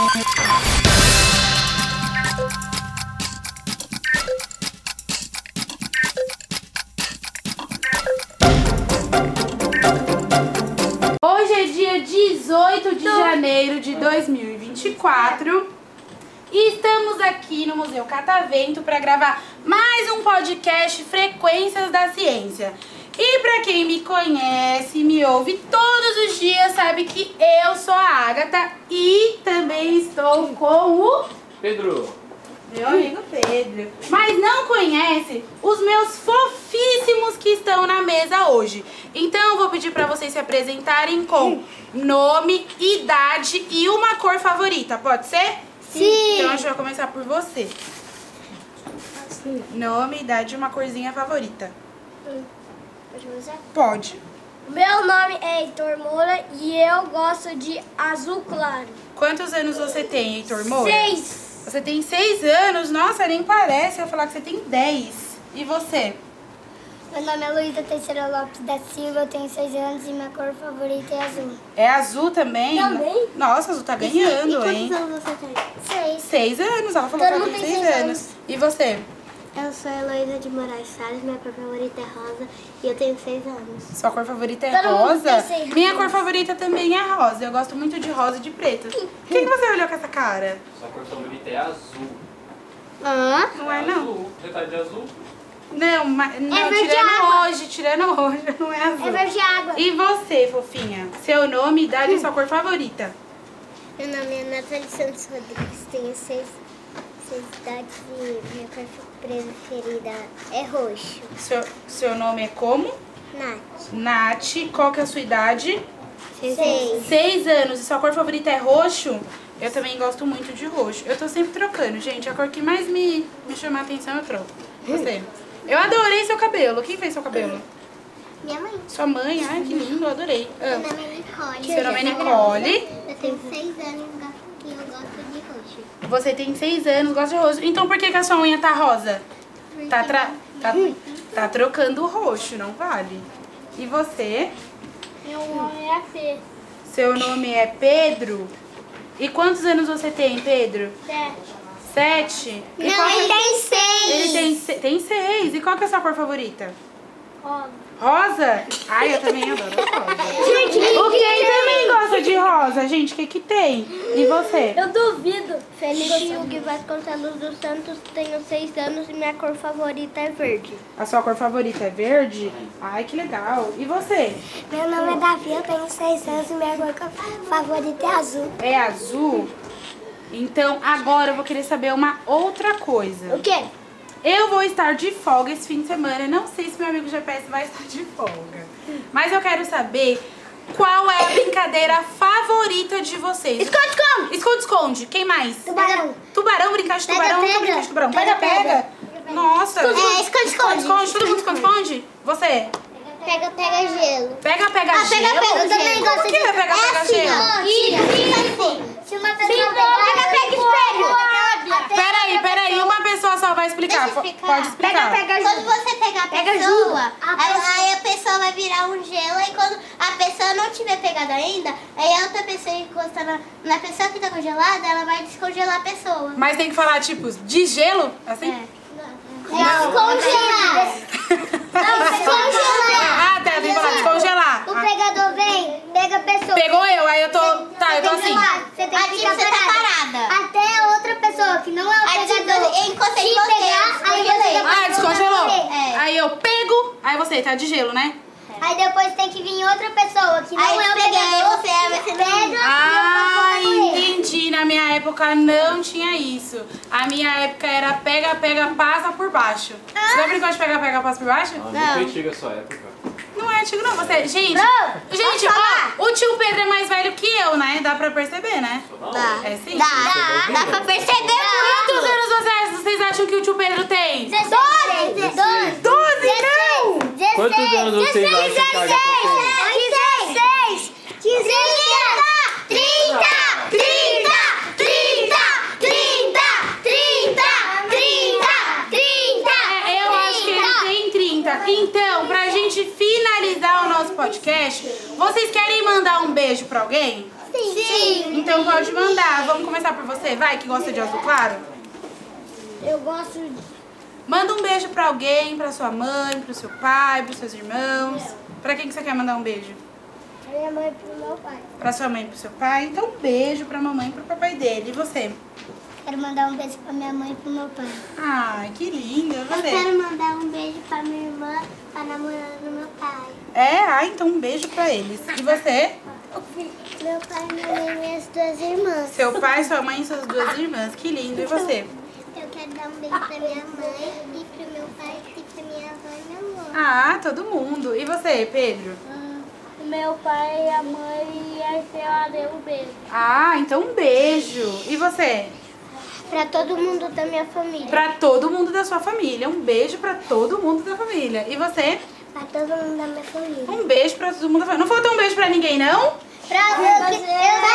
Hoje é dia 18 de janeiro de 2024 e estamos aqui no Museu Catavento para gravar mais um podcast Frequências da Ciência. E para quem me conhece, me ouve todos os dias, sabe que eu sou a Agatha e também estou com o Pedro, meu amigo Pedro. Mas não conhece os meus fofíssimos que estão na mesa hoje. Então eu vou pedir para vocês se apresentarem com nome, idade e uma cor favorita, pode ser? Sim. Então a gente vai começar por você. Nome, idade e uma corzinha favorita. Pode começar? Pode. Meu nome é Heitor Moura e eu gosto de azul claro. Quantos anos você tem, Heitor Moura? Seis. Você tem seis anos? Nossa, nem parece. Eu falar que você tem dez. E você? Meu nome é Luísa Teixeira Lopes da Silva, eu tenho seis anos e minha cor favorita é azul. É azul também? Também. Nossa, azul tá ganhando, hein? anos você tem? Seis. Seis anos, ela falou Todo que ela mundo tem tem seis seis anos. anos. E você? Eu sou Heloísa de Moraes Salles, minha cor favorita é rosa e eu tenho seis anos. Sua cor favorita é Todo rosa? Minha anos. cor favorita também é rosa. Eu gosto muito de rosa e de preto. Por que, que você olhou com essa cara? sua cor favorita é azul. Ah? Não é não? Azul. Você tá de azul? Não, mas, não É verde tirando água. hoje, tirando hoje, não é azul. É verde água. E você, fofinha? Seu nome, idade e sua cor favorita? Meu nome é Natália Santos Rodrigues, tenho seis, seis idades e minha cor preferida é roxo. Seu, seu nome é como? Nath. Nath. Qual que é a sua idade? Seis. Seis anos. E sua cor favorita é roxo? Eu também gosto muito de roxo. Eu tô sempre trocando, gente. A cor que mais me, me chama a atenção eu troco. Você? Eu adorei seu cabelo. Quem fez seu cabelo? Minha mãe. Sua mãe. Ai, que lindo. Adorei. Ah, Meu nome é Nicole. Seu nome é Nicole. Eu tenho seis anos e eu gosto de roxo. Você tem seis anos, gosta de roxo. Então por que, que a sua unha tá rosa? Tá, tra... tá, tá trocando o roxo, não vale. E você? Meu nome é Fê. Seu nome é Pedro? E quantos anos você tem, Pedro? Sete. Sete? E qual que- tem seis. Ele tem, tem seis. E qual que é a sua cor favorita? Rosa. Rosa? Ai, eu também adoro rosa. o Ken também gosta de rosa, gente. O que que tem? E você? Eu duvido. Feliz Hugo Vasconcelos dos Santos, tenho seis anos e minha cor favorita é verde. A sua cor favorita é verde? Ai, que legal. E você? Meu nome é Davi, eu tenho seis anos e minha cor favorita é azul. É azul? Então agora eu vou querer saber uma outra coisa. O quê? Eu vou estar de folga esse fim de semana. Não sei se meu amigo GPS vai estar de folga. Mas eu quero saber qual é a brincadeira favorita de vocês. Esconde-esconde. Esconde-esconde. Quem mais? Tubarão. Tubarão, brincar de Pega, tubarão, nunca pega. brincar de tubarão. Pega, Pega, pega. Nossa. É, esconde-esconde. Esconde, todo mundo esconde-esconde? Você? Pega, pega gelo. Pega, pega Ah, gelo. pega, pega. Eu também gosto Por que vai pegar, pega assim, gelo? ó. Tira, fica assim. Se uma pessoa pegar... Pega, pega espelho. Peraí, peraí. Uma pessoa só vai explicar. Deixa eu explicar. Pode explicar. Quando você pegar a Pega pessoa, junto. aí, aí a pessoa vai virar um gelo e quando a pessoa não tiver pegado ainda, aí a outra pessoa encostar na, na pessoa que tá congelada, ela vai descongelar a pessoa. Mas tem que falar, tipo, de gelo? Assim? Descongelar! Não, descongelar! Ah, tá. Tem que falar descongelar. O Ah, pegador vem, pega a pessoa. Pegou eu, aí eu tô. Tá, eu tô assim. Você tem que ficar Aí você tá de gelo, né? É. Aí depois tem que vir outra pessoa que não aí é o. Você, você pega ah, entendi. Na minha época não tinha isso. A minha época era pega, pega, passa por baixo. Ah. Você não brincou de pega, pega, passa por baixo? Não. Antiga época. Não é antigo não, você... Gente, não, gente, ó, o tio Pedro é mais velho que eu, né? Dá pra perceber, né? Dá. É sim? Dá. Dá, dá pra perceber Quantos anos vocês, vocês acham que o tio Pedro tem? Dois. 12. 12. 12 vocês acham que a gata tem? 16, 16, 30, 30, 30. Então, pra gente finalizar o nosso podcast, vocês querem mandar um beijo pra alguém? Sim. Sim. Então pode mandar. Vamos começar por você, vai, que gosta de azul claro? Eu gosto de Manda um beijo pra alguém, pra sua mãe, pro seu pai, pros seus irmãos. Pra quem que você quer mandar um beijo? Pra minha mãe e pro meu pai. Pra sua mãe e pro seu pai? Então um beijo pra mamãe e pro papai dele. E você? Quero mandar um beijo pra minha mãe e pro meu pai. Ai, que linda. Eu Você? quero mandar um beijo pra minha irmã, pra namorada do meu pai. É? Ah, então um beijo pra eles. E você? Meu pai, minha mãe e minhas duas irmãs. Seu pai, sua mãe e suas duas irmãs. Que lindo. E você? Um pra minha mãe e pro meu pai e pra minha avó e meu avô. Ah, todo mundo. E você, Pedro? Meu pai, a mãe e a Estela deu um beijo. Ah, então um beijo. E você? Pra todo mundo da minha família. Pra todo mundo da sua família. Um beijo pra todo mundo da família. E você? Pra todo mundo da minha família. Um beijo pra todo mundo da família. Não faltou um beijo pra ninguém, não? Pra você. Eu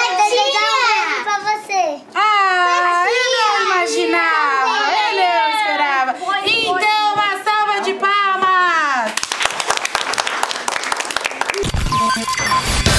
あっ!